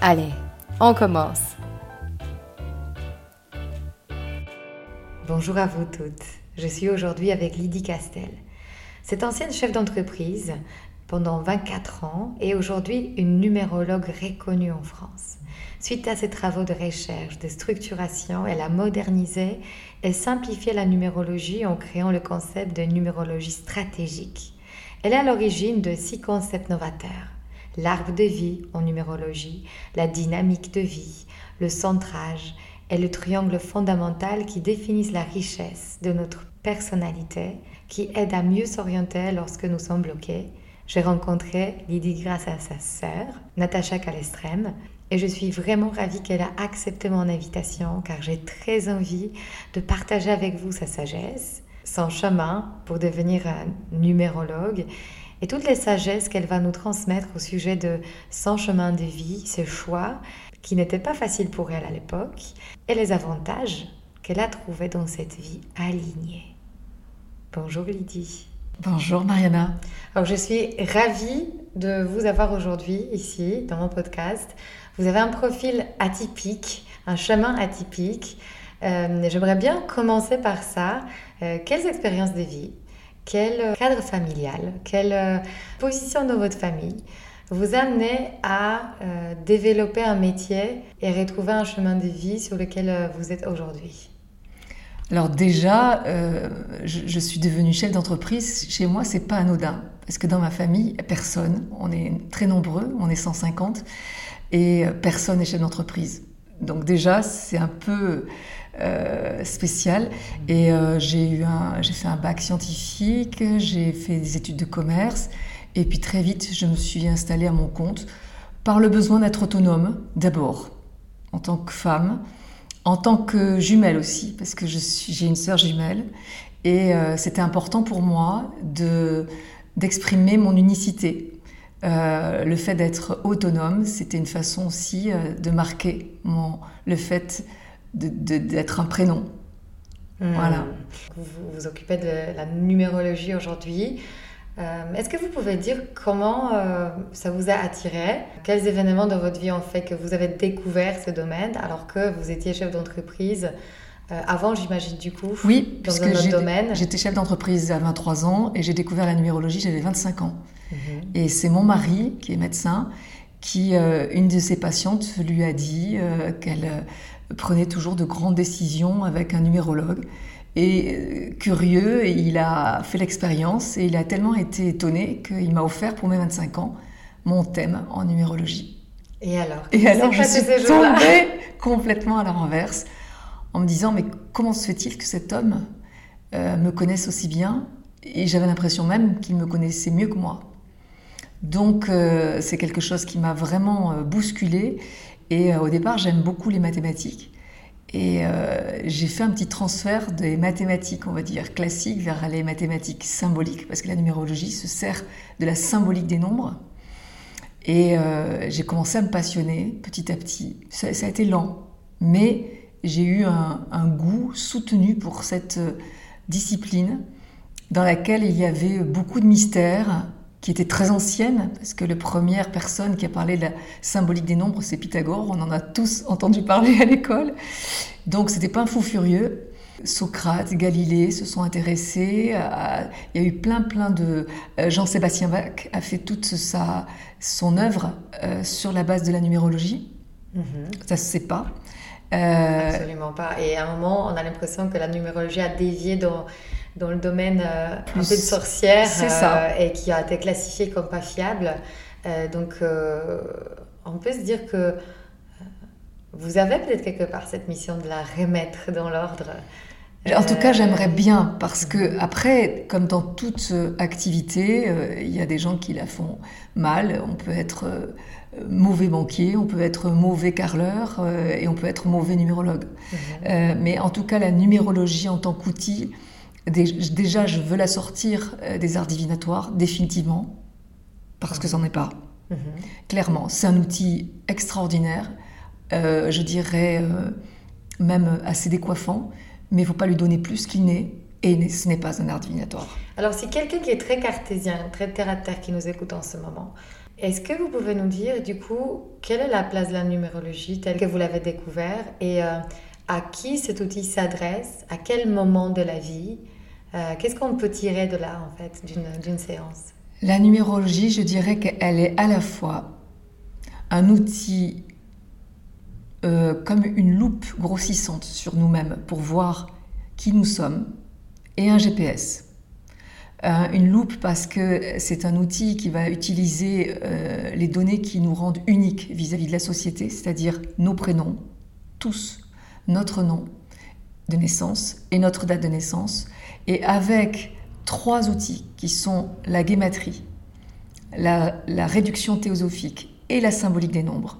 Allez, on commence. Bonjour à vous toutes. Je suis aujourd'hui avec Lydie Castel. Cette ancienne chef d'entreprise pendant 24 ans et aujourd'hui une numérologue reconnue en France. Suite à ses travaux de recherche, de structuration, elle a modernisé et simplifié la numérologie en créant le concept de numérologie stratégique. Elle est à l'origine de six concepts novateurs l'arbre de vie en numérologie, la dynamique de vie, le centrage et le triangle fondamental qui définissent la richesse de notre personnalité, qui aide à mieux s'orienter lorsque nous sommes bloqués. J'ai rencontré Lydie grâce à sa sœur, Natacha Calestrem, et je suis vraiment ravie qu'elle a accepté mon invitation car j'ai très envie de partager avec vous sa sagesse, son chemin pour devenir un numérologue et toutes les sagesses qu'elle va nous transmettre au sujet de son chemin de vie, ses choix, qui n'étaient pas faciles pour elle à l'époque, et les avantages qu'elle a trouvés dans cette vie alignée. Bonjour Lydie. Bonjour Mariana. Alors je suis ravie de vous avoir aujourd'hui ici dans mon podcast. Vous avez un profil atypique, un chemin atypique. Euh, j'aimerais bien commencer par ça. Euh, quelles expériences de vie quel cadre familial, quelle euh, position dans votre famille vous amenez à euh, développer un métier et retrouver un chemin de vie sur lequel euh, vous êtes aujourd'hui? Alors déjà, je, suis devenue chef d'entreprise. Chez moi, c'est pas anodin parce que dans ma famille, personne. On est très nombreux, on est 150 et personne n'est chef d'entreprise. Donc déjà, c'est un peu euh, spécial. Et euh, j'ai eu un, j'ai fait un bac scientifique, j'ai fait des études de commerce, et puis très vite, je me suis installée à mon compte par le besoin d'être autonome, d'abord, en tant que femme, en tant que jumelle aussi, parce que j'ai une sœur jumelle, et euh, c'était important pour moi de d'exprimer mon unicité. le fait d'être autonome, c'était une façon aussi de marquer mon, le fait d'être un prénom. Hmm. Voilà. Vous, vous occupez de la numérologie aujourd'hui. Euh, est-ce que vous pouvez dire comment euh, ça vous a attiré? Quels événements dans votre vie ont fait que vous avez découvert ce domaine alors que vous étiez chef d'entreprise euh, avant, j'imagine, du coup, oui, dans un autre domaine? J'étais chef d'entreprise à 23 ans et j'ai découvert la numérologie, j'avais 25 ans. Mhm. Et c'est mon mari, qui est médecin, qui, une de ses patientes, lui a dit qu'elle prenait toujours de grandes décisions avec un numérologue. Et euh, curieux, il a fait l'expérience et il a tellement été étonné qu'il m'a offert pour mes 25 ans mon thème en numérologie. Et alors? Et alors je suis tombée complètement à la renverse en me disant mais comment se fait-il que cet homme euh, me connaisse aussi bien? Et j'avais l'impression même qu'il me connaissait mieux que moi. Donc euh, c'est quelque chose qui m'a vraiment bousculée et euh, au départ, j'aime beaucoup les mathématiques. Et euh, j'ai fait un petit transfert des mathématiques, on va dire, classiques vers les mathématiques symboliques, parce que la numérologie se sert de la symbolique des nombres. Et euh, j'ai commencé à me passionner petit à petit. Ça, a été lent, mais j'ai eu un, un, goût soutenu pour cette discipline dans laquelle il y avait beaucoup de mystères, qui était très ancienne, parce que la première personne qui a parlé de la symbolique des nombres, c'est Pythagore. On en a tous entendu parler à l'école. Donc, c'était pas un fou furieux. Socrate, Galilée se sont intéressés. il y a eu plein, plein de. Euh, Jean-Sébastien Bach a fait toute sa, son œuvre euh, sur la base de la numérologie. Mhm. Ça se sait pas. Euh, Absolument pas. Et à un moment, on a l'impression que la numérologie a dévié dans, dans le domaine euh, un peu de sorcière euh, et qui a été classifié comme pas fiable. donc, on peut se dire que vous avez peut-être quelque part cette mission de la remettre dans l'ordre. En tout cas, j'aimerais bien parce que après, comme dans toute activité, il y a des gens qui la font mal. On peut être mauvais banquier, on peut être mauvais carleur euh, et on peut être mauvais numérologue. Mhm. Euh, mais en tout cas, la numérologie en tant qu'outil, déjà, je veux la sortir euh, des arts divinatoires, définitivement, parce que ça n'en est pas. Mhm. Clairement, c'est un outil extraordinaire, je dirais même assez décoiffant, mais il ne faut pas lui donner plus qu'il n'est. Et ce n'est pas un art divinatoire. Alors, si quelqu'un qui est très cartésien, très terre à terre, qui nous écoute en ce moment, est-ce que vous pouvez nous dire, du coup, quelle est la place de la numérologie telle que vous l'avez découvert et euh, à qui cet outil s'adresse, à quel moment de la vie euh, Qu'est-ce qu'on peut tirer de là, en fait, d'une séance? La numérologie, je dirais qu'elle est à la fois un outil euh, comme une loupe grossissante sur nous-mêmes pour voir qui nous sommes et un GPS. Euh, une loupe parce que c'est un outil qui va utiliser les données qui nous rendent uniques vis-à-vis de la société, c'est-à-dire nos prénoms, tous, notre nom de naissance et notre date de naissance, et avec trois outils qui sont la guématrie, la, la réduction théosophique et la symbolique des nombres.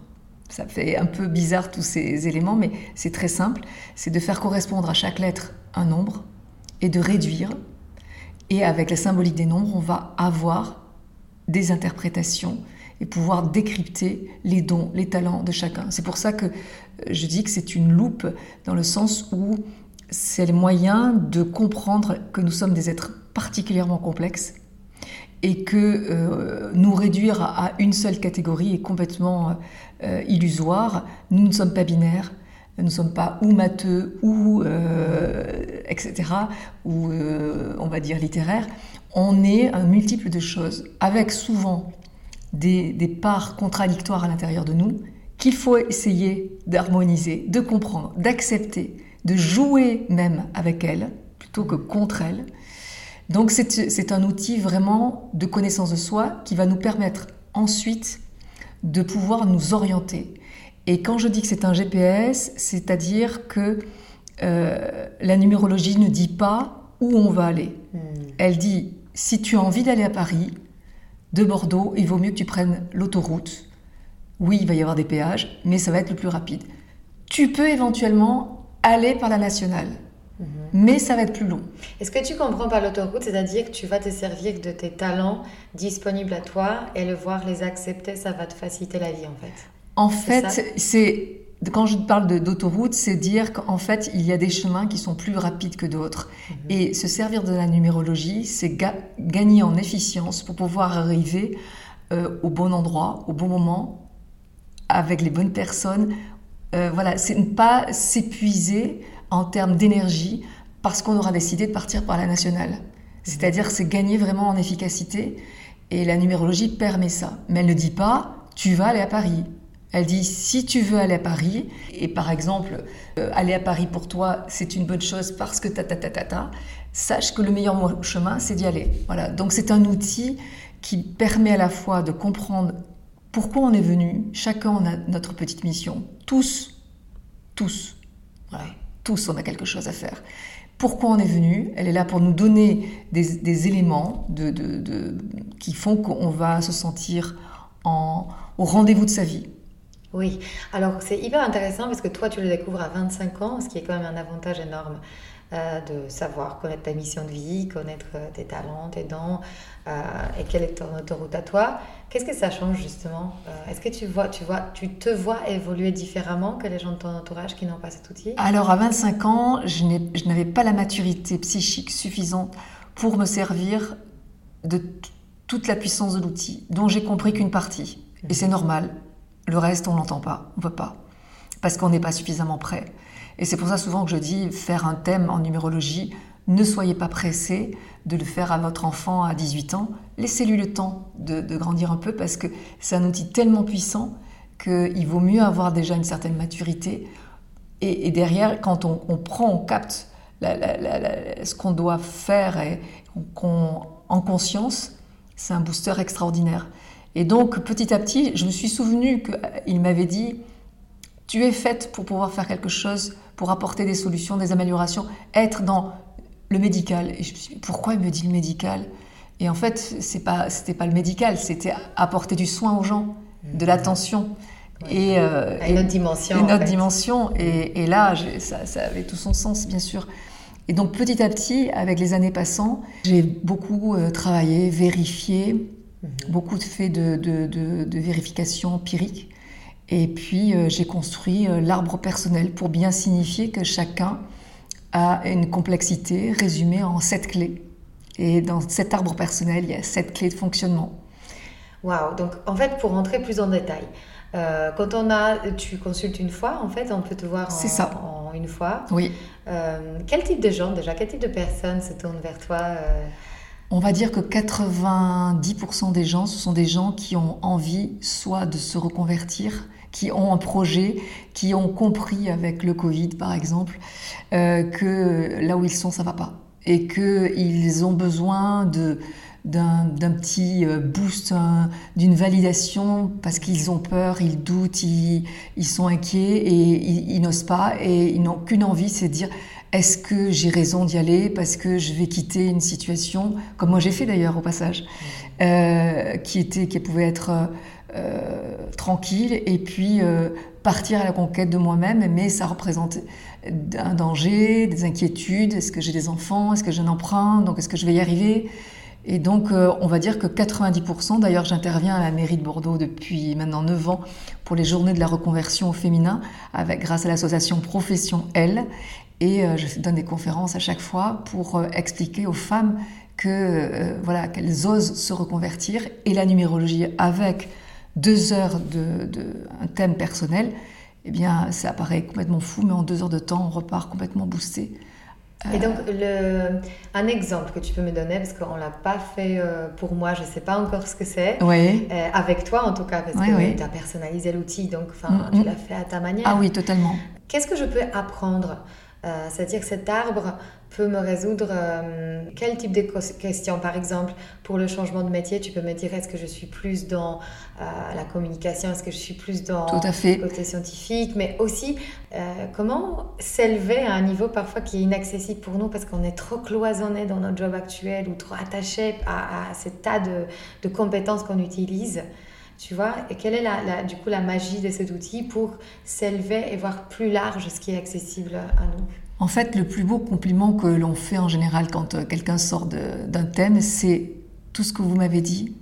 Ça fait un peu bizarre tous ces éléments, mais c'est très simple. C'est de faire correspondre à chaque lettre un nombre et de réduire et avec la symbolique des nombres, on va avoir des interprétations et pouvoir décrypter les dons, les talents de chacun. C'est pour ça que je dis que c'est une loupe dans le sens où c'est le moyen de comprendre que nous sommes des êtres particulièrement complexes et que euh, nous réduire à, une seule catégorie est complètement euh, illusoire. Nous ne sommes pas binaires, nous ne sommes pas ou matheux ou euh, etc. ou on va dire littéraire. On est un multiple de choses avec souvent des, des parts contradictoires à l'intérieur de nous qu'il faut essayer d'harmoniser, de comprendre, d'accepter, de jouer même avec elles plutôt que contre elles. Donc c'est un outil vraiment de connaissance de soi qui va nous permettre ensuite de pouvoir nous orienter et quand je dis que c'est un GPS, c'est-à-dire que euh, la numérologie ne dit pas où on va aller. Hmm. Elle dit, si tu as envie d'aller à Paris, de Bordeaux, il vaut mieux que tu prennes l'autoroute. Oui, il va y avoir des péages, mais ça va être le plus rapide. Tu peux éventuellement aller par la nationale, hmm. mais ça va être plus long. Est-ce que tu comprends par l'autoroute, c'est-à-dire que tu vas te servir de tes talents disponibles à toi et le voir les accepter, ça va te faciliter la vie en fait en fait, c'est quand je parle d'autoroute, c'est dire qu'en fait, il y a des chemins qui sont plus rapides que d'autres. Mhm. Et se servir de la numérologie, c'est gagner en efficience pour pouvoir arriver euh, au bon endroit, au bon moment, avec les bonnes personnes. Euh, voilà, c'est ne pas s'épuiser en termes d'énergie parce qu'on aura décidé de partir par la nationale. Mhm. C'est-à-dire, c'est gagner vraiment en efficacité. Et la numérologie permet ça. Mais elle ne dit pas, tu vas aller à Paris elle dit si tu veux aller à Paris, et par exemple, euh, aller à Paris pour toi, c'est une bonne chose parce que ta ta ta ta ta, sache que le meilleur chemin, c'est d'y aller. Voilà. Donc c'est un outil qui permet à la fois de comprendre pourquoi on est venu. Chacun a notre petite mission. Tous, tous, tous on a quelque chose à faire. Pourquoi on est venu Elle est là pour nous donner des, éléments qui font qu'on va se sentir en, au rendez-vous de sa vie. Oui, alors c'est hyper intéressant parce que toi tu le découvres à 25 ans, ce qui est quand même un avantage énorme de savoir connaître ta mission de vie, connaître euh, tes talents, tes dons euh, et quelle est ton autoroute à toi. Qu'est-ce que ça change justement Est-ce que tu vois, tu vois, tu te vois évoluer différemment que les gens de ton entourage qui n'ont pas cet outil? Alors à 25 ans, je n'avais pas la maturité psychique suffisante pour me servir de toute la puissance de l'outil, dont j'ai compris qu'une partie. Et c'est normal, le reste, on l'entend pas, on veut pas, parce qu'on n'est pas suffisamment prêt. Et c'est pour ça souvent que je dis faire un thème en numérologie. Ne soyez pas pressé de le faire à votre enfant à 18 ans. Laissez-lui le temps de, grandir un peu parce que c'est un outil tellement puissant qu'il vaut mieux avoir déjà une certaine maturité. Et, derrière, quand on, prend, on capte ce qu'on doit faire en conscience, c'est un booster extraordinaire. Et donc, petit à petit, je me suis souvenu qu'il m'avait dit Tu es faite pour pouvoir faire quelque chose, pour apporter des solutions, des améliorations, être dans le médical. Et je me suis dit Pourquoi il me dit le médical? Et en fait, ce pas, c'était pas le médical, c'était apporter du soin aux gens, de l'attention. Et, euh, une autre dimension. Une autre dimension. Et, là, ça, ça, avait tout son sens, bien sûr. Et donc petit à petit, avec les années passant, j'ai beaucoup euh, travaillé, vérifié, mhm. beaucoup fait de, de, de, vérification empirique. Et puis euh, j'ai construit euh, l'arbre personnel pour bien signifier que chacun a une complexité résumée en sept clés. Et dans cet arbre personnel, il y a sept clés de fonctionnement. Waouh Donc en fait, pour rentrer plus en détail, euh, quand on a, tu consultes une fois, en fait, on peut te voir en, ça. en une fois. Oui. Euh, quel type de gens déjà, quel type de personnes se tournent vers toi euh? On va dire que 90% des gens, ce sont des gens qui ont envie soit de se reconvertir, qui ont un projet, qui ont compris avec le Covid par exemple que là où ils sont, ça va pas. Et qu'ils ont besoin de, d'un petit euh, boost, d'une validation parce qu'ils ont peur, ils doutent, ils, sont inquiets et ils, n'osent pas et ils n'ont qu'une envie, c'est de dire est-ce que j'ai raison d'y aller parce que je vais quitter une situation, comme moi j'ai fait d'ailleurs au passage, euh, qui, était, qui pouvait être euh, tranquille et puis partir à la conquête de moi-même, mais ça représente un danger, des inquiétudes, est-ce que j'ai des enfants, est-ce que j'ai un emprunt, donc est-ce que je vais y arriver? Et donc, euh, on va dire que 90%, d'ailleurs j'interviens à la mairie de Bordeaux depuis maintenant 9 ans pour les journées de la reconversion au féminin, avec, grâce à l'association Profession L. Et euh, je donne des conférences à chaque fois pour euh, expliquer aux femmes que voilà qu'elles osent se reconvertir. Et la numérologie avec deux heures de, de un thème personnel, eh bien ça paraît complètement fou, mais en deux heures de temps, on repart complètement boosté. Et donc, le, un exemple que tu peux me donner, parce qu'on ne l'a pas fait euh, pour moi, je ne sais pas encore ce que c'est. Oui. Euh, avec toi, en tout cas, parce que tu as personnalisé l'outil, donc mm, tu mm. l'as fait à ta manière. Ah oui, totalement. Qu'est-ce que je peux apprendre euh, C'est-à-dire que cet arbre peut me résoudre euh, quel type de questions Par exemple, pour le changement de métier, tu peux me dire est-ce que je suis plus dans euh, la communication, est-ce que je suis plus dans le côté scientifique, mais aussi comment s'élever à un niveau parfois qui est inaccessible pour nous parce qu'on est trop cloisonné dans notre job actuel ou trop attaché à, à ce tas de, de compétences qu'on utilise. Tu vois, et quelle est la, du coup la magie de cet outil pour s'élever et voir plus large ce qui est accessible à nous? En fait, le plus beau compliment que l'on fait en général quand euh, quelqu'un sort d'un thème, c'est tout ce que vous m'avez dit,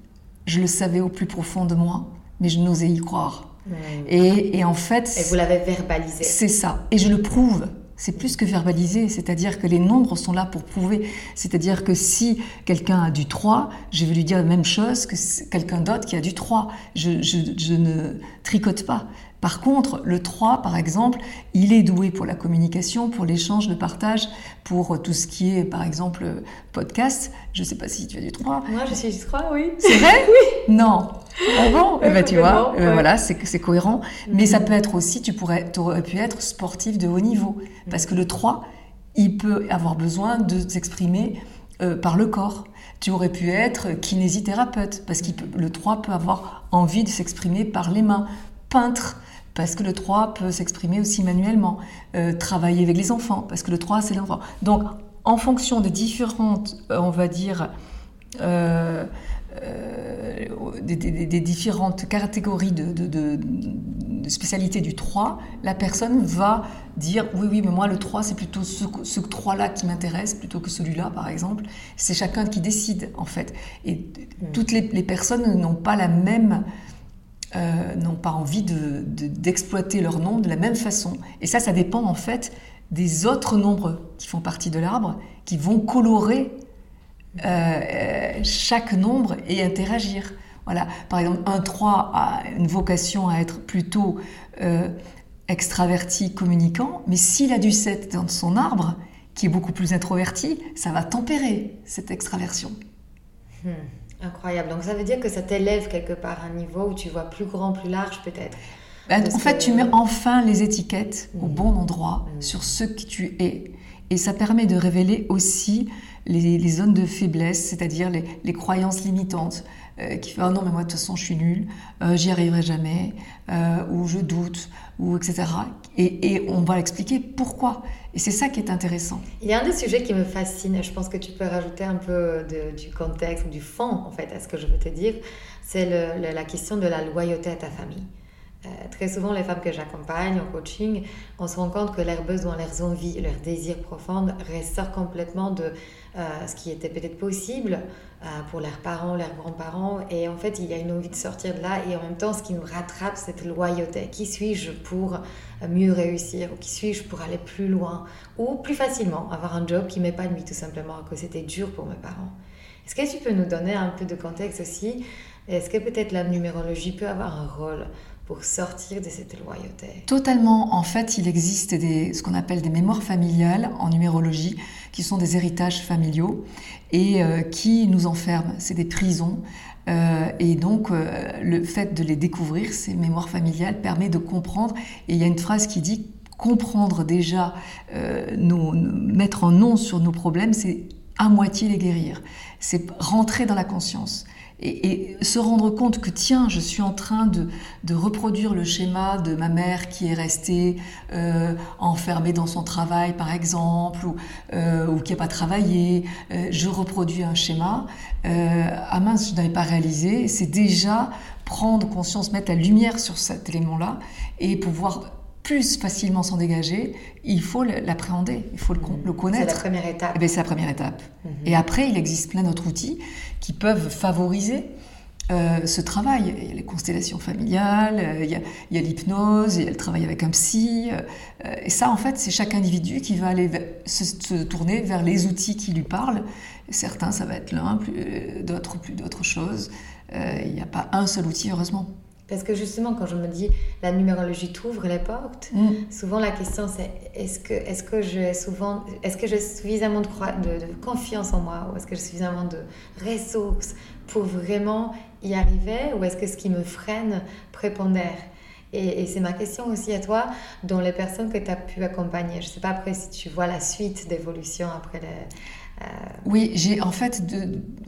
je le savais au plus profond de moi, mais je n'osais y croire. Et, et, en fait... Et vous l'avez verbalisé. C'est ça. Et je le prouve c'est plus que verbaliser, c'est-à-dire que les nombres sont là pour prouver. C'est-à-dire que si quelqu'un a du 3, je vais lui dire la même chose que quelqu'un d'autre qui a du 3. Je, je ne tricote pas. Par contre, le 3, par exemple, il est doué pour la communication, pour l'échange, le partage, pour tout ce qui est, par exemple, podcast. Je ne sais pas si tu as du 3. Moi, je suis du 3, oui. C'est vrai Oui. Non. Ah bon eh ben, Tu vois, eh ben, voilà, c'est cohérent. Mais ça mhm. peut être aussi, tu pourrais, aurais pu être sportif de haut niveau. Parce que le 3, il peut avoir besoin de s'exprimer euh, par le corps. Tu aurais pu être kinésithérapeute, parce que le 3 peut avoir envie de s'exprimer par les mains. Peintre, parce que le 3 peut s'exprimer aussi manuellement, euh, travailler avec les enfants, parce que le 3 c'est l'enfant. Donc en fonction des différentes, euh, on va dire, euh, des, différentes catégories de, de, spécialité du 3, la personne va dire oui, oui, mais moi le 3 c'est plutôt ce, ce 3-là qui m'intéresse plutôt que celui-là par exemple. C'est chacun qui décide en fait. Et mmh. toutes les, les personnes n'ont pas la même euh, n'ont pas envie d'exploiter leur nombre de la même façon. Et ça, ça dépend en fait des autres nombres qui font partie de l'arbre, qui vont colorer euh, chaque nombre et interagir. Voilà. Par exemple, un 3 a une vocation à être plutôt euh, extraverti, communicant, mais s'il a du 7 dans son arbre, qui est beaucoup plus introverti, ça va tempérer cette extraversion. Hmm. Incroyable. Donc ça veut dire que ça t'élève quelque part à un niveau où tu vois plus grand, plus large peut-être. Bah, en fait, tu mets enfin les étiquettes au bon endroit sur ce que tu es. Et ça permet de révéler aussi les, zones de faiblesse, c'est-à-dire les, croyances limitantes, euh, qui font ah non mais moi de toute façon je suis nulle, euh, j'y arriverai jamais, euh, ou je doute, ou etc. Et, on va l'expliquer pourquoi. Et c'est ça qui est intéressant. Il y a un des sujets qui me fascine, je pense que tu peux rajouter un peu du contexte, du fond en fait à ce que je veux te dire, c'est la question de la loyauté à ta famille. Euh, très souvent, les femmes que j'accompagne en coaching, on se rend compte que leurs besoins, leurs envies, leurs désirs profonds ressortent complètement de euh, ce qui était peut-être possible euh, pour leurs parents, leurs grands-parents. Et en fait, il y a une envie de sortir de là. Et en même temps, ce qui nous rattrape, cette loyauté. Qui suis-je pour mieux réussir Ou qui suis-je pour aller plus loin Ou plus facilement, avoir un job qui m'épanouit tout simplement, que c'était dur pour mes parents? Est-ce que tu peux nous donner un peu de contexte aussi? Est-ce que peut-être la numérologie peut avoir un rôle pour sortir de cette loyauté Totalement. En fait, il existe ce qu'on appelle des mémoires familiales en numérologie, qui sont des héritages familiaux et euh, qui nous enferment. C'est des prisons. Euh, et donc, euh, le fait de les découvrir, ces mémoires familiales, permet de comprendre. Et il y a une phrase qui dit comprendre déjà, mettre en nom sur nos problèmes, c'est à moitié les guérir. C'est rentrer dans la conscience et, se rendre compte que tiens, je suis en train de, reproduire le schéma de ma mère qui est restée euh, enfermée dans son travail, par exemple, ou, euh, qui n'a pas travaillé. Euh, je reproduis un schéma. ah mince, je n'avais pas réalisé. C'est déjà prendre conscience, mettre la lumière sur cet élément-là et pouvoir plus facilement s'en dégager, il faut l'appréhender, il faut le, le connaître. C'est la première étape. Eh ben, c'est la première étape. Et après, il existe plein d'autres outils qui peuvent favoriser euh, ce travail. Il y a les constellations familiales, euh, il y a l'hypnose, il y a le travail avec un psy. Euh, et ça, en fait, c'est chaque individu qui va aller se, tourner vers les outils qui lui parlent. certains, ça va être l'un, d'autres, plus d'autres choses. il n'y a pas un seul outil, heureusement. Parce que justement, quand je me dis la numérologie t'ouvre les portes, mm. souvent la question c'est est-ce que, est -ce que j'ai souvent, est-ce que j'ai suffisamment de, de, confiance en moi ou est-ce que j'ai suffisamment de ressources pour vraiment y arriver ou est-ce que ce qui me freine prépondère? Et, et c'est ma question aussi à toi, dans les personnes que tu as pu accompagner. Je ne sais pas après si tu vois la suite d'évolution après les euh, oui, j'ai en fait,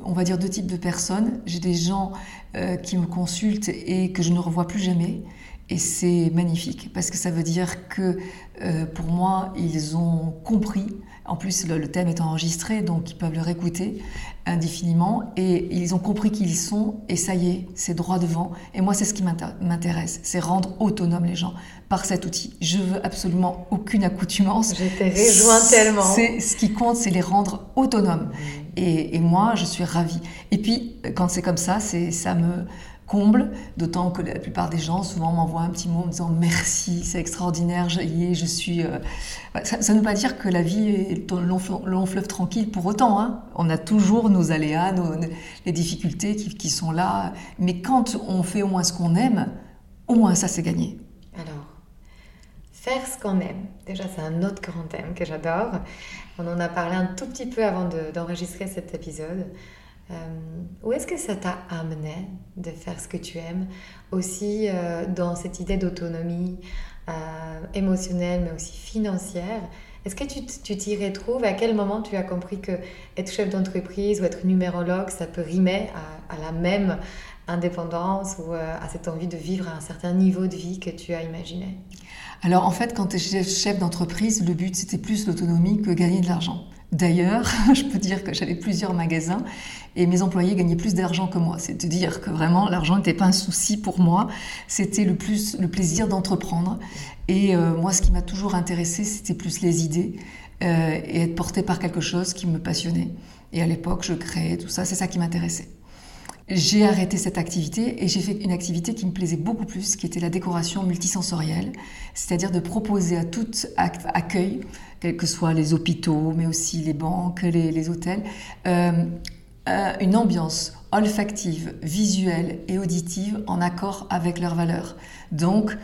on va dire deux types de personnes. J'ai des gens euh, qui me consultent et que je ne revois plus jamais. Et c'est magnifique parce que ça veut dire que euh, pour moi, ils ont compris. En plus, le, thème est enregistré, donc ils peuvent le réécouter indéfiniment. Et ils ont compris qui ils sont. Et ça y est, c'est droit devant. Et moi, c'est ce qui m'intéresse. C'est rendre autonomes les gens par cet outil. Je veux absolument aucune accoutumance. Je t'ai rejoint tellement. Ce qui compte, c'est les rendre autonomes. Mmh. Et, et, moi, je suis ravie. Et puis, quand c'est comme ça, ça me comble, d'autant que la plupart des gens souvent m'envoient un petit mot en me disant merci, c'est extraordinaire, je, je suis... Euh, ça, ne veut pas dire que la vie est un long, fleuve tranquille pour autant. Hein. On a toujours nos aléas, nos, les difficultés qui, qui, sont là. Mais quand on fait au moins ce qu'on aime, au moins ça c'est gagné. Alors, faire ce qu'on aime, déjà c'est un autre grand thème que j'adore. On en a parlé un tout petit peu avant d'enregistrer cet épisode. Euh, où est-ce que ça t'a amené de faire ce que tu aimes Aussi euh, dans cette idée d'autonomie euh, émotionnelle, mais aussi financière? Est-ce que tu t'y retrouves? À quel moment tu as compris que être chef d'entreprise ou être numérologue, ça peut rimer à, à la même indépendance ou à cette envie de vivre à un certain niveau de vie que tu as imaginé? Alors en fait, quand tu es chef d'entreprise, le but c'était plus l'autonomie que gagner de l'argent. D'ailleurs, je peux dire que j'avais plusieurs magasins et mes employés gagnaient plus d'argent que moi. C'est de dire que vraiment l'argent n'était pas un souci pour moi. C'était le plus le plaisir d'entreprendre. Et euh, moi, ce qui m'a toujours intéressé, c'était plus les idées euh, et être porté par quelque chose qui me passionnait. Et à l'époque, je créais tout ça. C'est ça qui m'intéressait. J'ai arrêté cette activité et j'ai fait une activité qui me plaisait beaucoup plus, qui était la décoration multisensorielle, c'est-à-dire de proposer à tout accueil, quels que soient les hôpitaux, mais aussi les banques, les, hôtels, euh, euh, une ambiance olfactive, visuelle et auditive en accord avec leurs valeurs. Donc,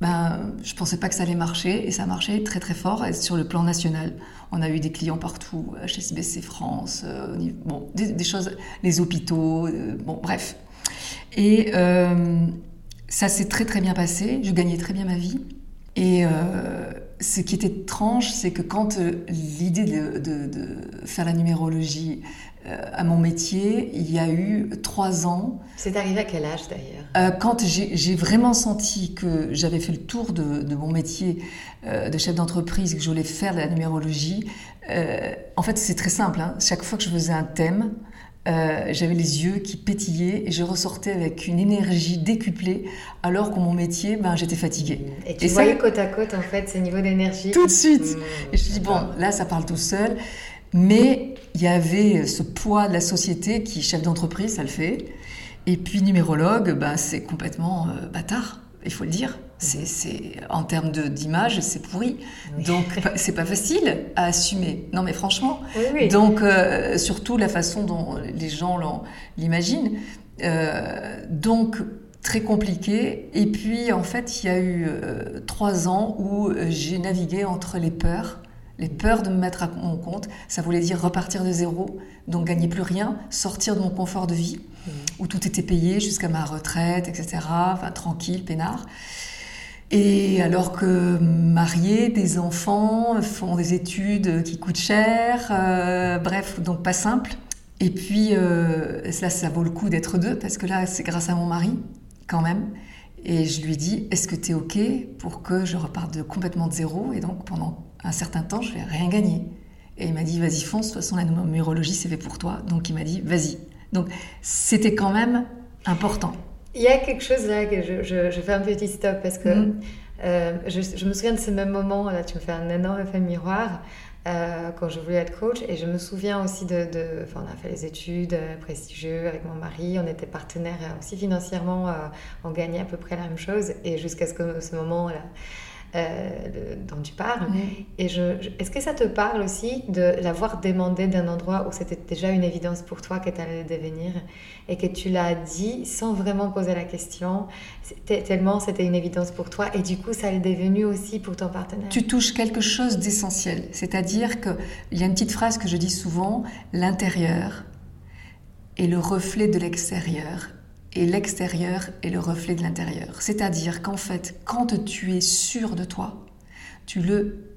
ben, je pensais pas que ça allait marcher et ça a marché très très fort sur le plan national. On a eu des clients partout, HSBC France, euh, bon, des, choses, les hôpitaux, euh, bon, bref. Et ça s'est très très bien passé, je gagnais très bien ma vie. Et euh, ce qui était étrange, c'est que quand euh, l'idée de, faire la numérologie euh, à mon métier, il y a eu trois ans. C'est arrivé à quel âge d'ailleurs? Quand j'ai vraiment senti que j'avais fait le tour de, mon métier de chef d'entreprise, que je voulais faire de la numérologie, en fait c'est très simple. Hein. Chaque fois que je faisais un thème, euh, j'avais les yeux qui pétillaient et je ressortais avec une énergie décuplée alors que mon métier, ben, j'étais fatiguée. Et tu voyais côte à côte en fait ce niveau d'énergie? Tout de suite mmh, Et je me dis, bon, là ça parle tout seul, mais il y avait ce poids de la société qui, chef d'entreprise, ça le fait, et puis numérologue, ben, c'est complètement euh, bâtard il faut le dire. C'est, en termes d'image, c'est pourri. Donc, c'est pas facile à assumer. Non, mais franchement. Donc, euh, surtout la façon dont les gens l'imaginent. Euh, donc, très compliqué. Et puis, en fait, il y a eu trois ans où j'ai navigué entre les peurs. Les peurs de me mettre à mon compte, ça voulait dire repartir de zéro, donc gagner plus rien, sortir de mon confort de vie où tout était payé jusqu'à ma retraite, etc. Enfin, tranquille, peinard. Et alors que marier, des enfants, font des études qui coûtent cher, euh, bref, donc pas simple. Et puis euh, là, ça vaut le coup d'être deux, parce que là, c'est grâce à mon mari, quand même. Et je lui dis, est-ce que tu es OK pour que je reparte de, complètement de zéro Et donc, pendant un certain temps, je vais rien gagner. Et il m'a dit, vas-y, fonce, de toute façon, la numérologie, c'est fait pour toi. Donc, il m'a dit, vas-y. Donc c'était quand même important. Il y a quelque chose là que je, fais un petit stop parce que mm. euh, je, me souviens de ce même moment, là tu me fais un énorme effet miroir. Euh, quand je voulais être coach et je me souviens aussi de, enfin, on a fait les études euh, prestigieuses avec mon mari, on était partenaires aussi financièrement, on gagnait à peu près la même chose et jusqu'à ce, ce moment là euh, dont tu parles. Et je, est-ce que ça te parle aussi de l'avoir demandé d'un endroit où c'était déjà une évidence pour toi que tu allais devenir et que tu l'as dit sans vraiment poser la question, tellement c'était une évidence pour toi et du coup ça l'est devenu aussi pour ton partenaire. Tu touches quelque chose d'essentiel, c'est-à-dire qu'il y a une petite phrase que je dis souvent, l'intérieur est le reflet de l'extérieur et l'extérieur est le reflet de l'intérieur. C'est-à-dire qu'en fait, quand tu es sûr de toi, tu le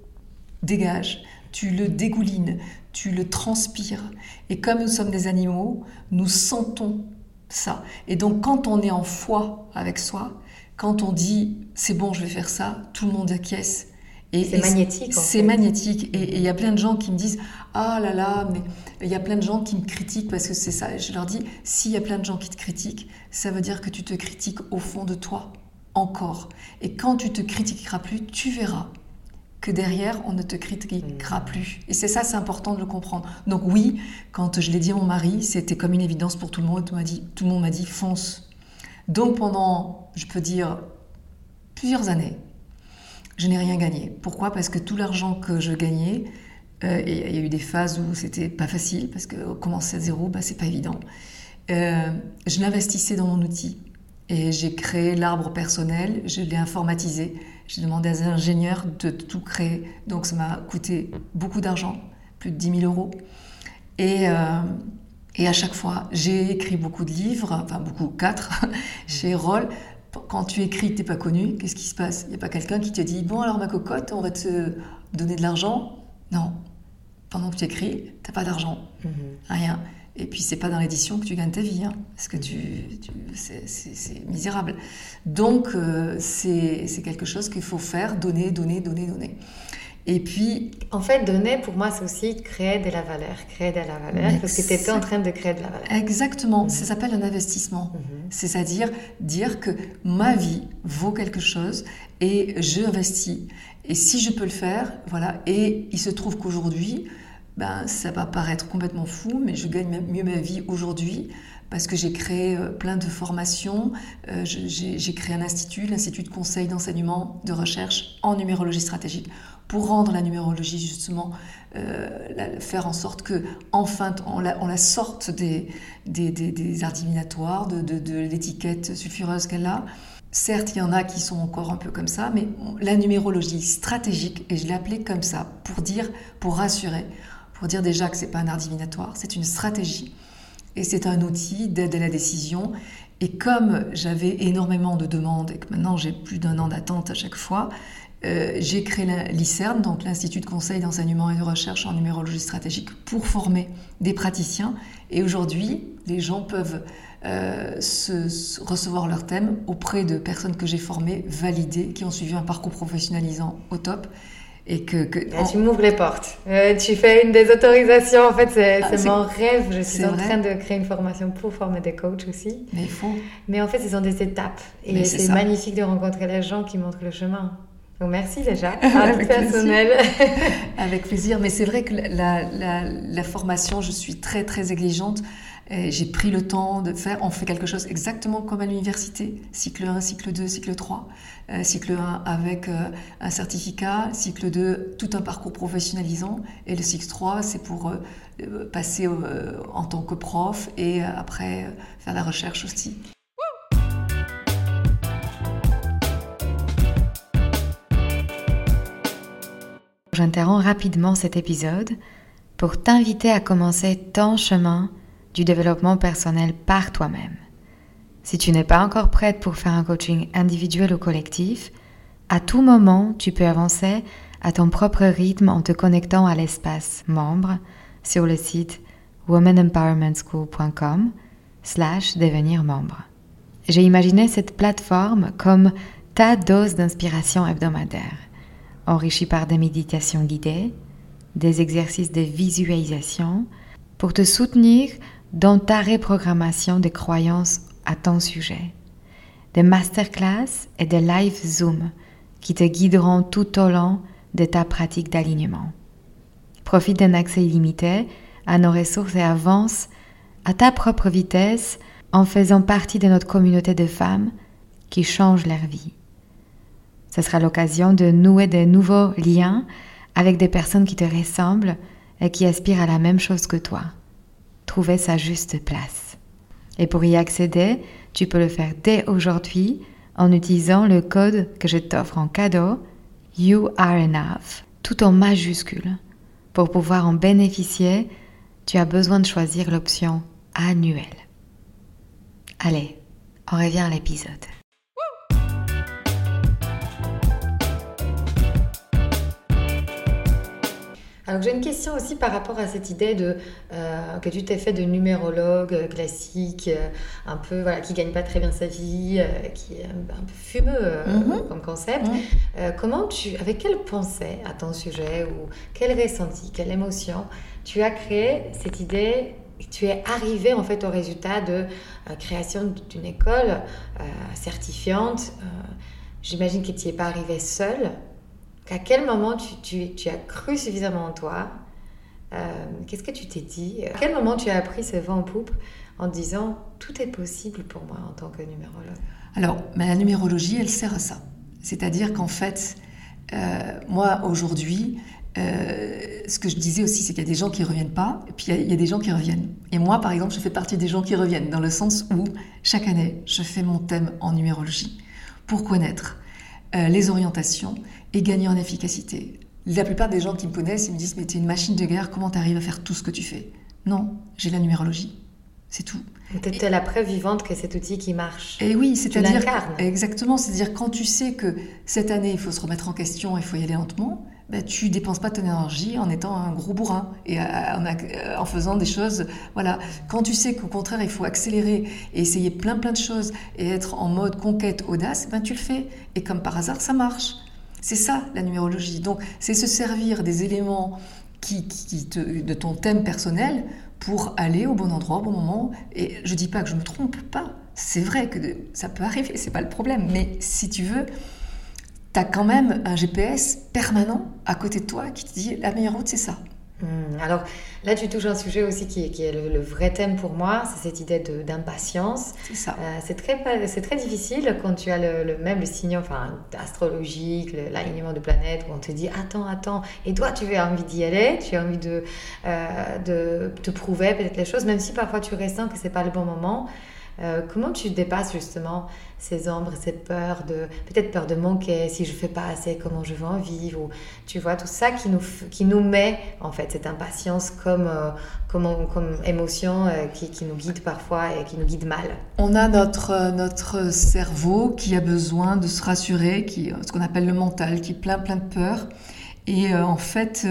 dégages, tu le dégoulines, tu le transpires. Et comme nous sommes des animaux, nous sentons ça. Et donc quand on est en foi avec soi, quand on dit c'est bon, je vais faire ça, tout le monde acquiesce c'est magnétique. C'est magnétique. Et il y a plein de gens qui me disent Ah là là, mais il y a plein de gens qui me critiquent parce que c'est ça. Je leur dis S'il y a plein de gens qui te critiquent, ça veut dire que tu te critiques au fond de toi, encore. Et quand tu te critiqueras plus, tu verras que derrière, on ne te critiquera mmh. plus. Et c'est ça, c'est important de le comprendre. Donc oui, quand je l'ai dit à mon mari, c'était comme une évidence pour tout le monde. Tout, dit, tout le monde m'a dit fonce. Donc pendant, je peux dire, plusieurs années, je n'ai rien gagné. Pourquoi? Parce que tout l'argent que je gagnais, euh, il y a eu des phases où c'était pas facile, parce que commencer à zéro, bah, c'est pas évident. Euh, je l'investissais dans mon outil. Et j'ai créé l'arbre personnel, je l'ai informatisé. J'ai demandé à des ingénieurs de tout créer. Donc ça m'a coûté beaucoup d'argent, plus de 10 000 euros. Et, euh, et à chaque fois, j'ai écrit beaucoup de livres, enfin beaucoup, quatre, chez Roll, quand tu écris n'es pas connu, qu'est-ce qui se passe? Il n'y a pas quelqu'un qui te dit Bon, alors ma cocotte, on va te donner de l'argent? Non. Pendant que tu écris, tu n'as pas d'argent. Mhm. Rien. Et puis, c'est pas dans l'édition que tu gagnes ta vie, hein, parce que tu, c'est misérable. Donc, euh, c'est quelque chose qu'il faut faire donner, donner, donner, donner. Et puis. En fait, donner, pour moi, c'est aussi créer de la valeur. Créer de la valeur, parce que tu étais en train de créer de la valeur. Exactement. Ça s'appelle un investissement. Mhm. C'est-à-dire dire que ma vie vaut quelque chose et je investis. Et si je peux le faire, voilà. Et il se trouve qu'aujourd'hui, ben, ça va paraître complètement fou, mais je gagne mieux ma vie aujourd'hui parce que j'ai créé euh, plein de formations. Euh, j'ai créé un institut, l'Institut de conseil d'enseignement de recherche en numérologie stratégique pour rendre la numérologie justement, euh, faire en sorte que enfin on la, sorte des, des, des, arts divinatoires, de, de, de l'étiquette sulfureuse qu'elle a. Certes, il y en a qui sont encore un peu comme ça, mais la numérologie stratégique, et je l'ai appelée comme ça, pour dire, pour rassurer, pour dire déjà que c'est pas un art divinatoire, c'est une stratégie et c'est un outil d'aide à la décision Et comme j'avais énormément de demandes et que maintenant j'ai plus d'un an d'attente à chaque fois, euh, j'ai créé l'ICERN, donc l'Institut de conseil d'enseignement et de recherche en numérologie stratégique, pour former des praticiens. Et aujourd'hui, les gens peuvent euh, recevoir leur thème auprès de personnes que j'ai formées, validées, qui ont suivi un parcours professionnalisant au top. Et que, Tu m'ouvres les portes. Euh, tu fais une des autorisations. En fait, c'est ah, mon rêve. Je suis en train de créer une formation pour former des coachs aussi. Mais il faut. Mais en fait, ce sont des étapes. Et c'est magnifique de rencontrer les gens qui montrent le chemin. Donc merci déjà, Avec personnel. Avec plaisir, mais c'est vrai que la, la, formation, je suis très très exigeante. J'ai pris le temps de faire, on fait quelque chose exactement comme à l'université, cycle 1, cycle 2, cycle 3. Euh, cycle 1 avec euh, un certificat, cycle 2 tout un parcours professionnalisant et le cycle 3 c'est pour euh, passer en tant que prof et après faire la recherche aussi. J'interromps rapidement cet épisode pour t'inviter à commencer ton chemin du développement personnel par toi-même. Si tu n'es pas encore prête pour faire un coaching individuel ou collectif, à tout moment, tu peux avancer à ton propre rythme en te connectant à l'espace membre sur le site womanempowermentschool.com slash devenir membre. J'ai imaginé cette plateforme comme ta dose d'inspiration hebdomadaire enrichi par des méditations guidées, des exercices de visualisation, pour te soutenir dans ta reprogrammation des croyances à ton sujet, des masterclass et des live Zoom qui te guideront tout au long de ta pratique d'alignement. Profite d'un accès illimité à nos ressources et avance à ta propre vitesse en faisant partie de notre communauté de femmes qui changent leur vie. Ce sera l'occasion de nouer de nouveaux liens avec des personnes qui te ressemblent et qui aspirent à la même chose que toi. Sa juste place. Et pour y accéder, tu peux le faire dès aujourd'hui en utilisant le code que je t'offre en cadeau, You Are Enough, tout en majuscule. Pour pouvoir en bénéficier, tu as besoin de choisir l'option annuelle. Allez, on revient à l'épisode. Alors j'ai une question aussi par rapport à cette idée de euh, que tu t'es fait de numérologue euh, classique, euh, un peu voilà, qui gagne pas très bien sa vie, qui est un, peu fumeux mhm. comme concept. comment tu, avec quelle pensée à ton sujet ou quel ressenti, quelle émotion, tu as créé cette idée tu es arrivé en fait au résultat de création d'une école certifiante. J'imagine que tu n'y es pas arrivé seul. À quel moment tu, as cru suffisamment en toi euh, Qu'est-ce que tu t'es dit À quel moment tu as appris ce vent en poupe en disant tout est possible pour moi en tant que numérologue? Alors, la numérologie, elle sert à ça. C'est-à-dire qu'en fait, euh, moi aujourd'hui, euh, ce que je disais aussi, c'est qu'il y a des gens qui ne reviennent pas, et puis il y, a, des gens qui reviennent. Et moi, par exemple, je fais partie des gens qui reviennent, dans le sens où chaque année, je fais mon thème en numérologie pour connaître les orientations et gagner en efficacité. La plupart des gens qui me connaissent, ils me disent Mais tu es une machine de guerre, comment tu arrives à faire tout ce que tu fais? Non, j'ai la numérologie. C'est tout. Tu es la preuve vivante que cet outil qui marche. Et oui, c'est-à-dire. Exactement, c'est-à-dire quand tu sais que cette année, il faut se remettre en question, il faut y aller lentement, ben, tu dépenses pas ton énergie en étant un gros bourrin et euh, en, faisant des choses. Voilà. Quand tu sais qu'au contraire, il faut accélérer et essayer plein plein de choses et être en mode conquête, audace, ben, tu le fais. Et comme par hasard, ça marche. C'est ça la numérologie. Donc c'est se servir des éléments qui, de ton thème personnel pour aller au bon endroit au bon moment. Et je dis pas que je me trompe pas. C'est vrai que ça peut arriver, c'est pas le problème. Mais si tu veux, tu as quand même un GPS permanent à côté de toi qui te dit la meilleure route, c'est ça. Hmm, alors là, tu touches un sujet aussi qui, est le, vrai thème pour moi, c'est cette idée d'impatience. C'est ça. Euh, c'est très, très difficile quand tu as le, même le signe enfin, astrologique, l'alignement de planètes, où on te dit attends, attends, et toi tu as envie d'y aller, tu as envie de, euh, de te prouver peut-être les choses, même si parfois tu ressens que c'est pas le bon moment. Comment tu dépasses justement ces ombres, cette peur de, peut-être peur de manquer, si je fais pas assez, comment je vais en vivre, ou tu vois, tout ça qui nous, qui nous met, en fait, cette impatience comme, euh, comme, comme, émotion euh, qui, qui, nous guide parfois et qui nous guide mal. On a notre, euh, notre cerveau qui a besoin de se rassurer, qui, ce qu'on appelle le mental, qui est plein, plein de peur. Et en fait,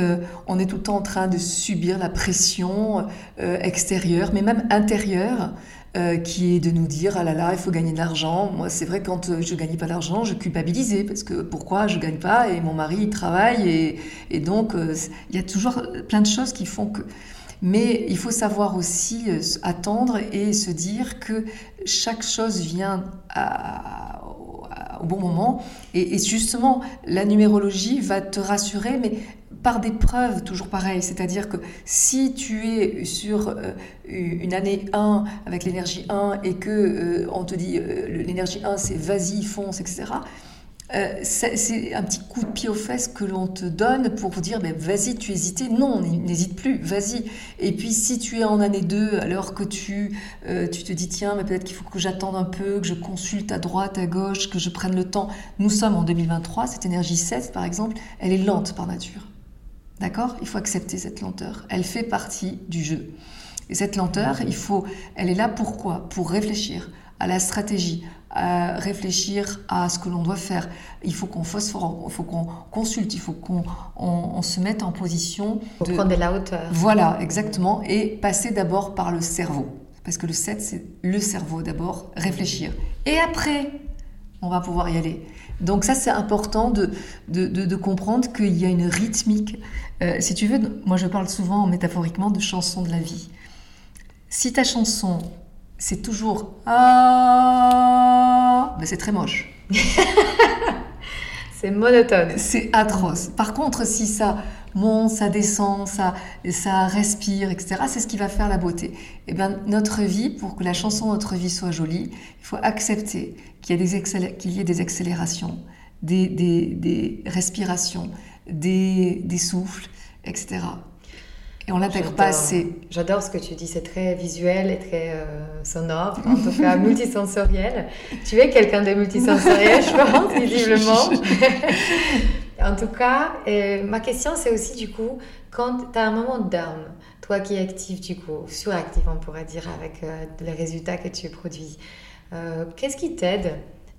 on est tout le temps en train de subir la pression extérieure, mais même intérieure, euh, qui est de nous dire ah là là il faut gagner de l'argent. Moi c'est vrai quand euh, je gagnais pas d'argent je culpabilisais parce que pourquoi je gagne pas et mon mari il travaille et, et donc euh, il y a toujours plein de choses qui font que mais il faut savoir aussi attendre et se dire que chaque chose vient à, au bon moment. Et, justement, la numérologie va te rassurer, mais par des preuves toujours pareilles. C'est-à-dire que si tu es sur euh, une année 1 avec l'énergie 1 et que euh, on te dit euh, l'énergie 1 c'est vas-y, fonce, etc. c'est un petit coup de pied aux fesses que l'on te donne pour dire ben, vas-y, tu hésitais. Non, n'hésite plus, vas-y. Et puis si tu es en année 2 alors que tu, tu te dis tiens, mais peut-être qu'il faut que j'attende un peu, que je consulte à droite, à gauche, que je prenne le temps. Nous sommes en 2023, cette énergie 7 par exemple, elle est lente par nature. D'accord? Il faut accepter cette lenteur. Elle fait partie du jeu. Et cette lenteur, il faut, elle est là pourquoi? Pour réfléchir à la stratégie, à réfléchir à ce que l'on doit faire. Il faut qu'on phosphore, il faut qu'on consulte, il faut qu'on se mette en position de prendre de la hauteur. Voilà, exactement, et passer d'abord par le cerveau. Parce que le 7, c'est le cerveau d'abord, réfléchir. Et après, on va pouvoir y aller. Donc ça, c'est important de, de, comprendre qu'il y a une rythmique. Euh, si tu veux, moi je parle souvent métaphoriquement de chanson de la vie. Si ta chanson, c'est toujours ah, ben c'est très moche. c'est monotone. C'est atroce. Par contre, si ça monte, ça descend, ça, ça respire, etc., c'est ce qui va faire la beauté. Eh bien, notre vie, pour que la chanson notre vie soit jolie, il faut accepter qu'il y, ait des accélérations, des, des, respirations, des, des souffles, etc. Et on l'intègre pas assez. J'adore ce que tu dis, c'est très visuel et très euh, sonore, en tout cas multisensoriel. tu es quelqu'un de multisensoriel, je pense, visiblement. en tout cas, euh, ma question c'est aussi du coup, quand tu as un moment down, toi qui es actif du coup, suractif on pourrait dire avec euh, les résultats que tu produis, qu'est-ce qui t'aide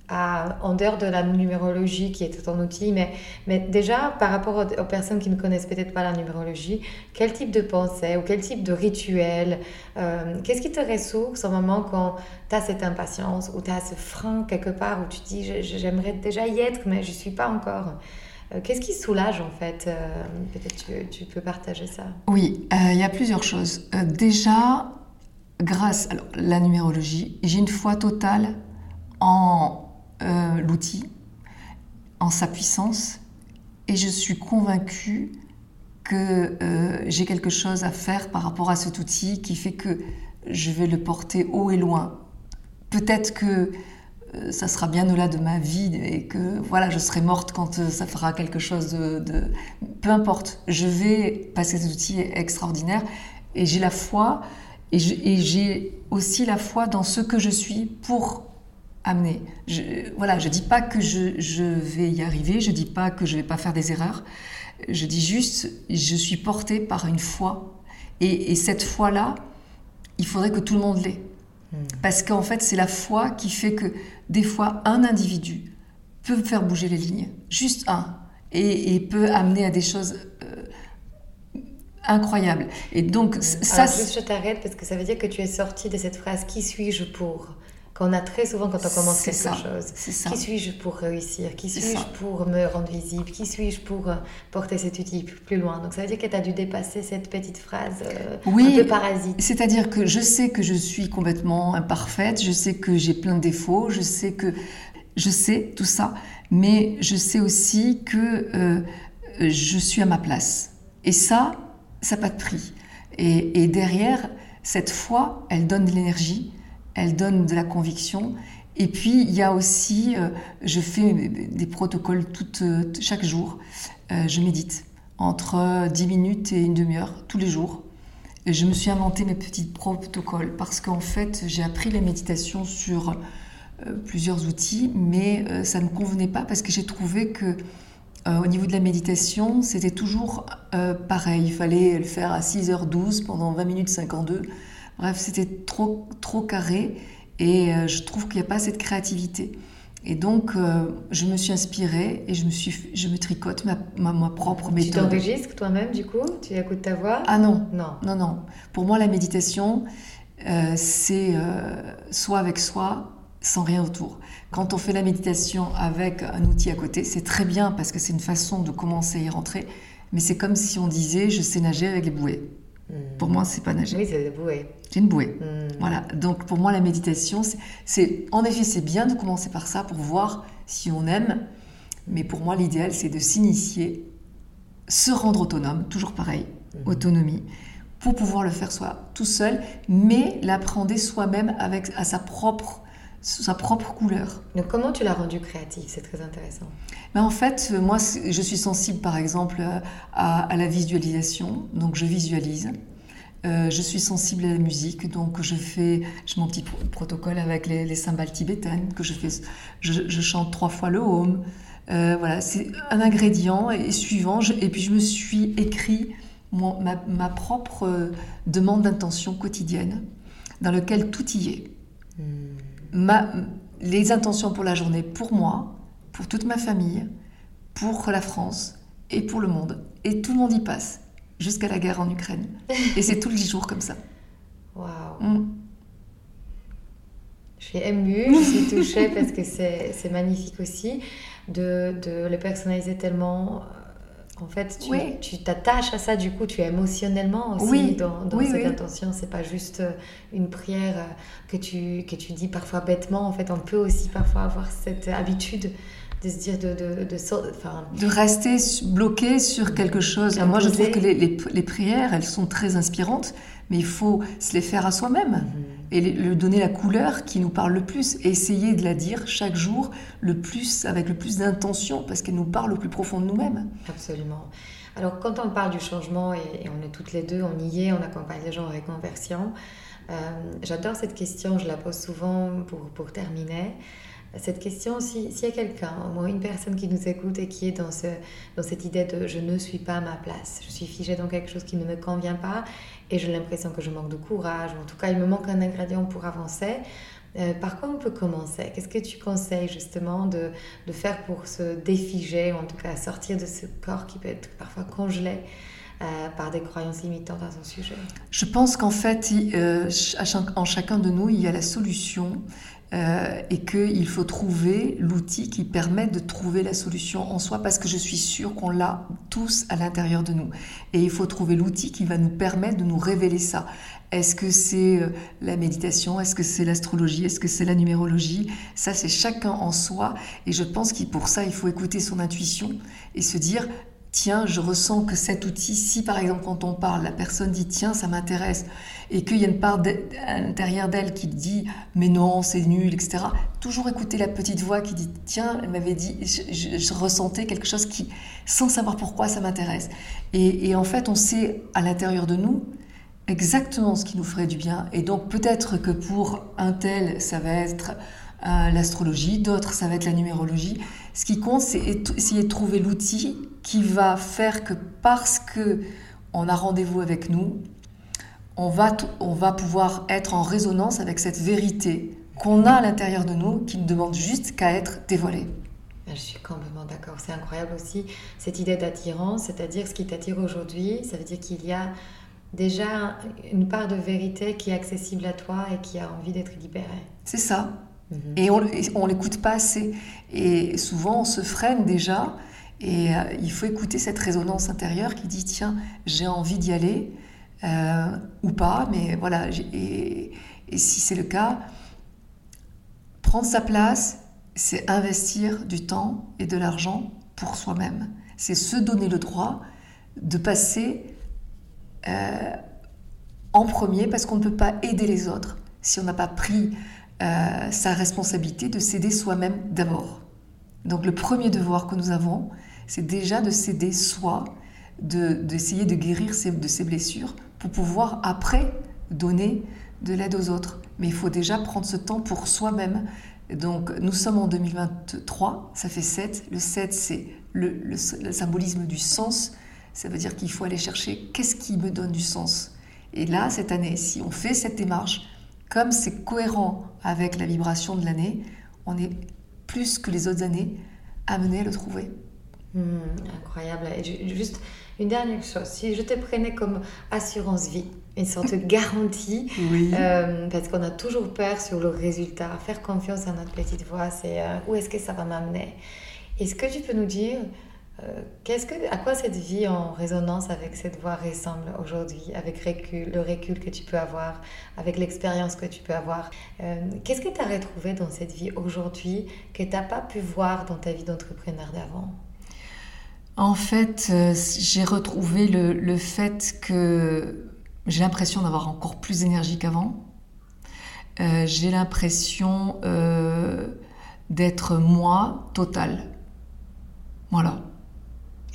en dehors de la numérologie qui est ton outil, mais, mais déjà par rapport aux, personnes qui ne connaissent peut-être pas la numérologie, quel type de pensée ou quel type de rituel, euh, qu'est-ce qui te ressource au moment quand tu as cette impatience ou tu as ce frein quelque part où tu dis j'aimerais déjà y être mais je ne suis pas encore euh, Qu'est-ce qui soulage en fait euh, Peut-être que tu peux partager ça. Oui, il y a plusieurs choses. déjà, grâce à la numérologie, j'ai une foi totale en euh, l'outil, en sa puissance, et je suis convaincue que euh, j'ai quelque chose à faire par rapport à cet outil qui fait que je vais le porter haut et loin. Peut-être que euh, ça sera bien au-delà de ma vie et que voilà, je serai morte quand ça fera quelque chose de, Peu importe, je vais passer cet outil extraordinaire et j'ai la foi et j'ai aussi la foi dans ce que je suis pour amener. Je, voilà, je dis pas que je, vais y arriver, je dis pas que je vais pas faire des erreurs. Je dis juste, je suis portée par une foi. Et, cette foi-là, il faudrait que tout le monde l'ait. Hmm. Parce qu'en fait, c'est la foi qui fait que des fois, un individu peut faire bouger les lignes. Juste un. Et, peut amener à des choses euh, incroyables. Et donc, ça. juste, je t'arrête parce que ça veut dire que tu es sortie de cette phrase Qui suis-je pour qu'on a très souvent quand on commence quelque chose. Qui suis-je pour réussir? Qui suis-je pour me rendre visible? Qui suis-je pour euh, porter cet outil plus loin? Donc ça veut dire que tu as dû dépasser cette petite phrase euh, oui, un peu parasite. C'est-à-dire que je sais que je suis complètement imparfaite, je sais que j'ai plein de défauts, je sais que je sais tout ça, mais je sais aussi que euh, je suis à ma place. Et ça, ça n'a pas de prix. Et, et derrière, cette foi, elle donne de l'énergie elle donne de la conviction. Et puis, il y a aussi, euh, je fais des protocoles euh, chaque jour. Euh, je médite entre 10 minutes et une demi-heure tous les jours. Et je me suis inventé mes petits protocoles parce qu'en fait, j'ai appris la méditation sur plusieurs outils, mais ça ne convenait pas parce que j'ai trouvé que au niveau de la méditation, c'était toujours pareil. Il fallait le faire à 6h12 pendant 20 minutes 52. Bref, c'était trop, trop carré et je trouve qu'il n'y a pas cette créativité. Et donc, je me suis inspirée et je me, suis, je me tricote ma, ma, propre méthode. Tu t'enregistres toi-même, du coup? Tu écoutes ta voix? Ah non. Non. Non, non. Pour moi, la méditation, c'est soit avec soi, sans rien autour. Quand on fait la méditation avec un outil à côté, c'est très bien parce que c'est une façon de commencer à y rentrer, mais c'est comme si on disait je sais nager avec les bouées. Hmm. Pour moi, c'est pas nager. Oui, c'est des bouées. C'est une bouée. Hmm. Voilà. Donc pour moi, la méditation, c'est en effet, c'est bien de commencer par ça pour voir si on aime, mais pour moi, l'idéal, c'est de s'initier, se rendre autonome, toujours pareil, hmm. autonomie pour pouvoir le faire soi tout seul, mais l'apprendre soi-même avec à sa propre sa propre couleur. Donc comment tu l'as rendu créatif? C'est très intéressant. Mais en fait, moi, je suis sensible, par exemple, à, la visualisation. Donc, je visualise. Euh, je suis sensible à la musique, donc je fais mon petit protocole avec les, cymbales tibétaines que je fais. Je, chante trois fois le home. Euh, voilà, c'est un ingrédient et, suivant. et puis je me suis écrit ma, propre euh, demande d'intention quotidienne, dans lequel tout y est. Hmm les intentions pour la journée, pour moi, pour toute ma famille, pour la France et pour le monde. Et tout le monde y passe, jusqu'à la guerre en Ukraine. et c'est tous les jours comme ça. Waouh! Mm. Je suis émue, je suis touchée parce que c'est magnifique aussi de, de, le personnaliser tellement en fait, tu t'attaches à ça, du coup, tu es émotionnellement aussi dans, cette intention. C'est pas juste euh, une prière euh, que tu, que tu dis parfois bêtement. En fait, on peut aussi parfois avoir cette habitude de se dire de de, de, de rester bloqué sur quelque chose. Moi, je trouve que les, les, prières, elles sont très inspirantes, mais il faut se les faire à soi-même. Et le donner la couleur qui nous parle le plus et essayer de la dire chaque jour le plus avec le plus d'intention parce qu'elle nous parle au plus profond de nous-mêmes. Absolument. Alors quand on parle du changement et, on est toutes les deux, on y est, on accompagne les gens en réconversion. Euh, j'adore cette question, je la pose souvent pour, pour terminer cette question, s'il y a quelqu'un, au moins une personne qui nous écoute et qui est dans, ce, dans cette idée de je ne suis pas à ma place, je suis figée dans quelque chose qui ne me convient pas et j'ai l'impression que je manque de courage, ou en tout cas il me manque un ingrédient pour avancer, euh, par quoi on peut commencer? Qu'est-ce que tu conseilles justement de, de, faire pour se défiger, ou en tout cas sortir de ce corps qui peut être parfois congelé euh, par des croyances limitantes à son sujet? Je pense qu'en fait, euh, en chacun de nous, il y a la solution euh, et qu'il faut trouver l'outil qui permet de trouver la solution en soi parce que je suis sûre qu'on l'a tous à l'intérieur de nous. Et il faut trouver l'outil qui va nous permettre de nous révéler ça. Est-ce que c'est euh, la méditation? Est-ce que c'est l'astrologie? Est-ce que c'est la numérologie? Ça, c'est chacun en soi. Et je pense que pour ça, il faut écouter son intuition et se dire tiens, je ressens que cet outil, si par exemple quand on parle, la personne dit tiens, ça m'intéresse, et qu'il y a une part à l'intérieur d'elle qui dit mais non, c'est nul, etc. Toujours écouter la petite voix qui dit tiens, elle m'avait dit, je, ressentais quelque chose qui, sans savoir pourquoi, ça m'intéresse. Et, en fait, on sait à l'intérieur de nous exactement ce qui nous ferait du bien. Et donc peut-être que pour un tel, ça va être euh, l'astrologie, d'autres, ça va être la numérologie. Ce qui compte, c'est essayer de trouver l'outil qui va faire que parce que on a rendez-vous avec nous, on va, on va pouvoir être en résonance avec cette vérité qu'on a à l'intérieur de nous, qui ne demande juste qu'à être dévoilée. Je suis complètement d'accord. C'est incroyable aussi cette idée d'attirance, c'est-à-dire ce qui t'attire aujourd'hui, ça veut dire qu'il y a déjà une part de vérité qui est accessible à toi et qui a envie d'être libérée. C'est ça. Mhm. Et on ne l'écoute pas assez. Et souvent, on se freine déjà et euh, il faut écouter cette résonance intérieure qui dit tiens, j'ai envie d'y aller euh, ou pas, mais voilà. Et, si c'est le cas, prendre sa place, c'est investir du temps et de l'argent pour soi-même. C'est se donner le droit de passer euh, en premier parce qu'on ne peut pas aider les autres si on n'a pas pris sa responsabilité de s'aider soi-même d'abord. Donc le premier devoir que nous avons, c'est déjà de s'aider soi, d'essayer de, guérir de ses blessures pour pouvoir après donner de l'aide aux autres. Mais il faut déjà prendre ce temps pour soi-même. Donc nous sommes en 2023, ça fait 7. Le 7, c'est le, symbolisme du sens. Ça veut dire qu'il faut aller chercher qu'est-ce qui me donne du sens. Et là, cette année, si on fait cette démarche, comme c'est cohérent avec la vibration de l'année, on est plus que les autres années amené à le trouver. Hmm, incroyable. Et juste une dernière chose, si je te prenais comme assurance vie, une sorte de garantie, euh, parce qu'on a toujours peur sur le résultat, faire confiance à notre petite voix, c'est euh, où est-ce que ça va m'amener? Est-ce que tu peux nous dire qu'est-ce que, à quoi cette vie en résonance avec cette voix ressemble aujourd'hui, avec le recul que tu peux avoir, avec l'expérience que tu peux avoir? Qu'est-ce que tu as retrouvé dans cette vie aujourd'hui que tu n'as pas pu voir dans ta vie d'entrepreneur d'avant? En fait, euh, j'ai retrouvé le, fait que j'ai l'impression d'avoir encore plus d'énergie qu'avant. Euh, j'ai l'impression euh, d'être moi total. Voilà.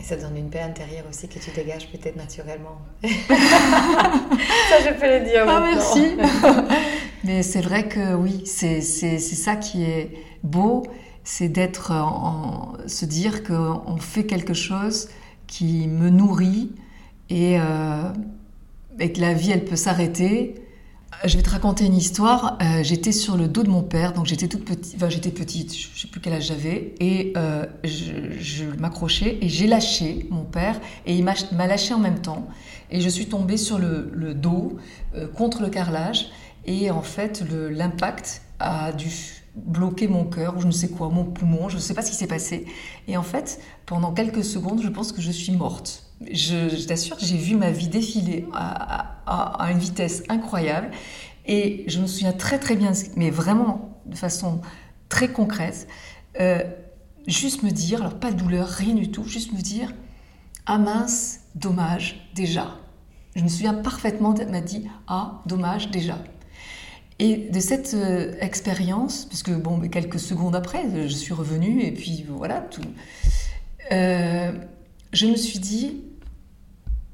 Et ça donne une paix intérieure aussi que tu dégages peut-être naturellement. ça, je peux le dire. Ah, merci. Mais c'est vrai que oui, c'est ça qui est beau c'est d'être en, se dire qu'on fait quelque chose qui me nourrit et, euh, que la vie elle peut s'arrêter. Je vais te raconter une histoire. Euh, j'étais sur le dos de mon père, donc j'étais toute petite, enfin j'étais petite, je ne sais plus quel âge j'avais, et euh, je, m'accrochais et j'ai lâché mon père et il m'a lâché en même temps et je suis tombée sur le, le dos contre le carrelage et en fait l'impact a dû bloqué mon cœur ou je ne sais quoi, mon poumon, je ne sais pas ce qui s'est passé. Et en fait, pendant quelques secondes, je pense que je suis morte. Je, t'assure j'ai vu ma vie défiler à, une vitesse incroyable. Et je me souviens très très bien, mais vraiment de façon très concrète, euh, juste me dire, alors pas de douleur, rien du tout, juste me dire, ah mince, dommage, déjà. Je me souviens parfaitement, m'a dit, ah dommage, déjà. Et de cette euh, expérience, parce que bon, quelques secondes après, je suis revenue et puis voilà, tout. Euh, je me suis dit,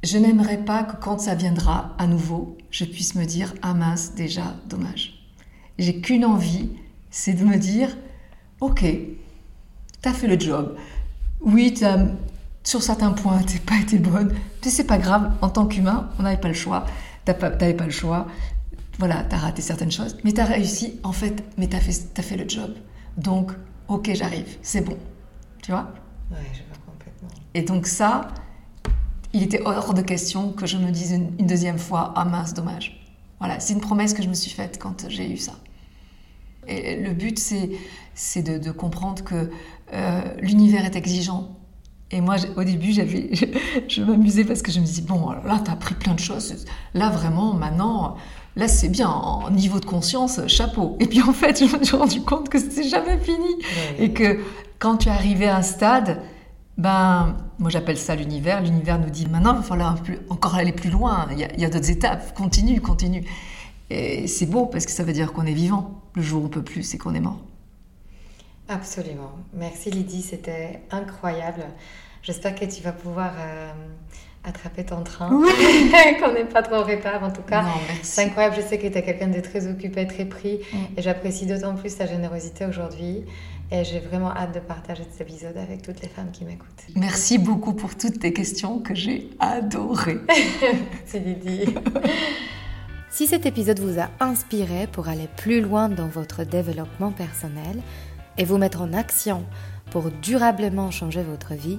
je n'aimerais pas que quand ça viendra à nouveau, je puisse me dire ah mince, déjà, dommage. J'ai qu'une envie, c'est de me dire, ok, t'as fait le job. Oui, sur certains points, t'as pas été bonne, mais c'est pas grave. En tant qu'humain, on n'avait pas le choix. T'avais pas le choix voilà, tu as raté certaines choses, mais tu as réussi, en fait, mais tu as, as, fait le job. Donc, ok, j'arrive, c'est bon. Tu vois? Ouais, je vois complètement. Et donc ça, il était hors de question que je me dise une, deuxième fois, ah mince, dommage. Voilà, c'est une promesse que je me suis faite quand j'ai eu ça. Et le but, c'est de, de, comprendre que euh, l'univers est exigeant. Et moi, au début, j'avais, je, m'amusais parce que je me disais, bon, là, tu as appris plein de choses. Là, vraiment, maintenant, là c'est bien, en niveau de conscience, chapeau. Et puis en fait, je me suis rendu compte que c'était jamais fini. Et que quand tu arrivé à un stade, ben, moi j'appelle ça l'univers. L'univers nous dit maintenant, il va falloir encore aller plus loin. Il y a, d'autres étapes. Continue, continue. Et c'est beau parce que ça veut dire qu'on est vivant. Le jour où on peut plus, c'est qu'on est mort. Absolument. Merci Lydie, c'était incroyable. J'espère que tu vas pouvoir euh, attraper ton train. Oui. Qu'on n'est pas trop en retard en tout cas. C'est incroyable, je sais que tu es quelqu'un de très occupé, très pris. Mm. Et j'apprécie d'autant plus ta générosité aujourd'hui. Et j'ai vraiment hâte de partager cet épisode avec toutes les femmes qui m'écoutent. Merci beaucoup pour toutes tes questions que j'ai adorées. C'est Lydie. Si cet épisode vous a inspiré pour aller plus loin dans votre développement personnel et vous mettre en action pour durablement changer votre vie,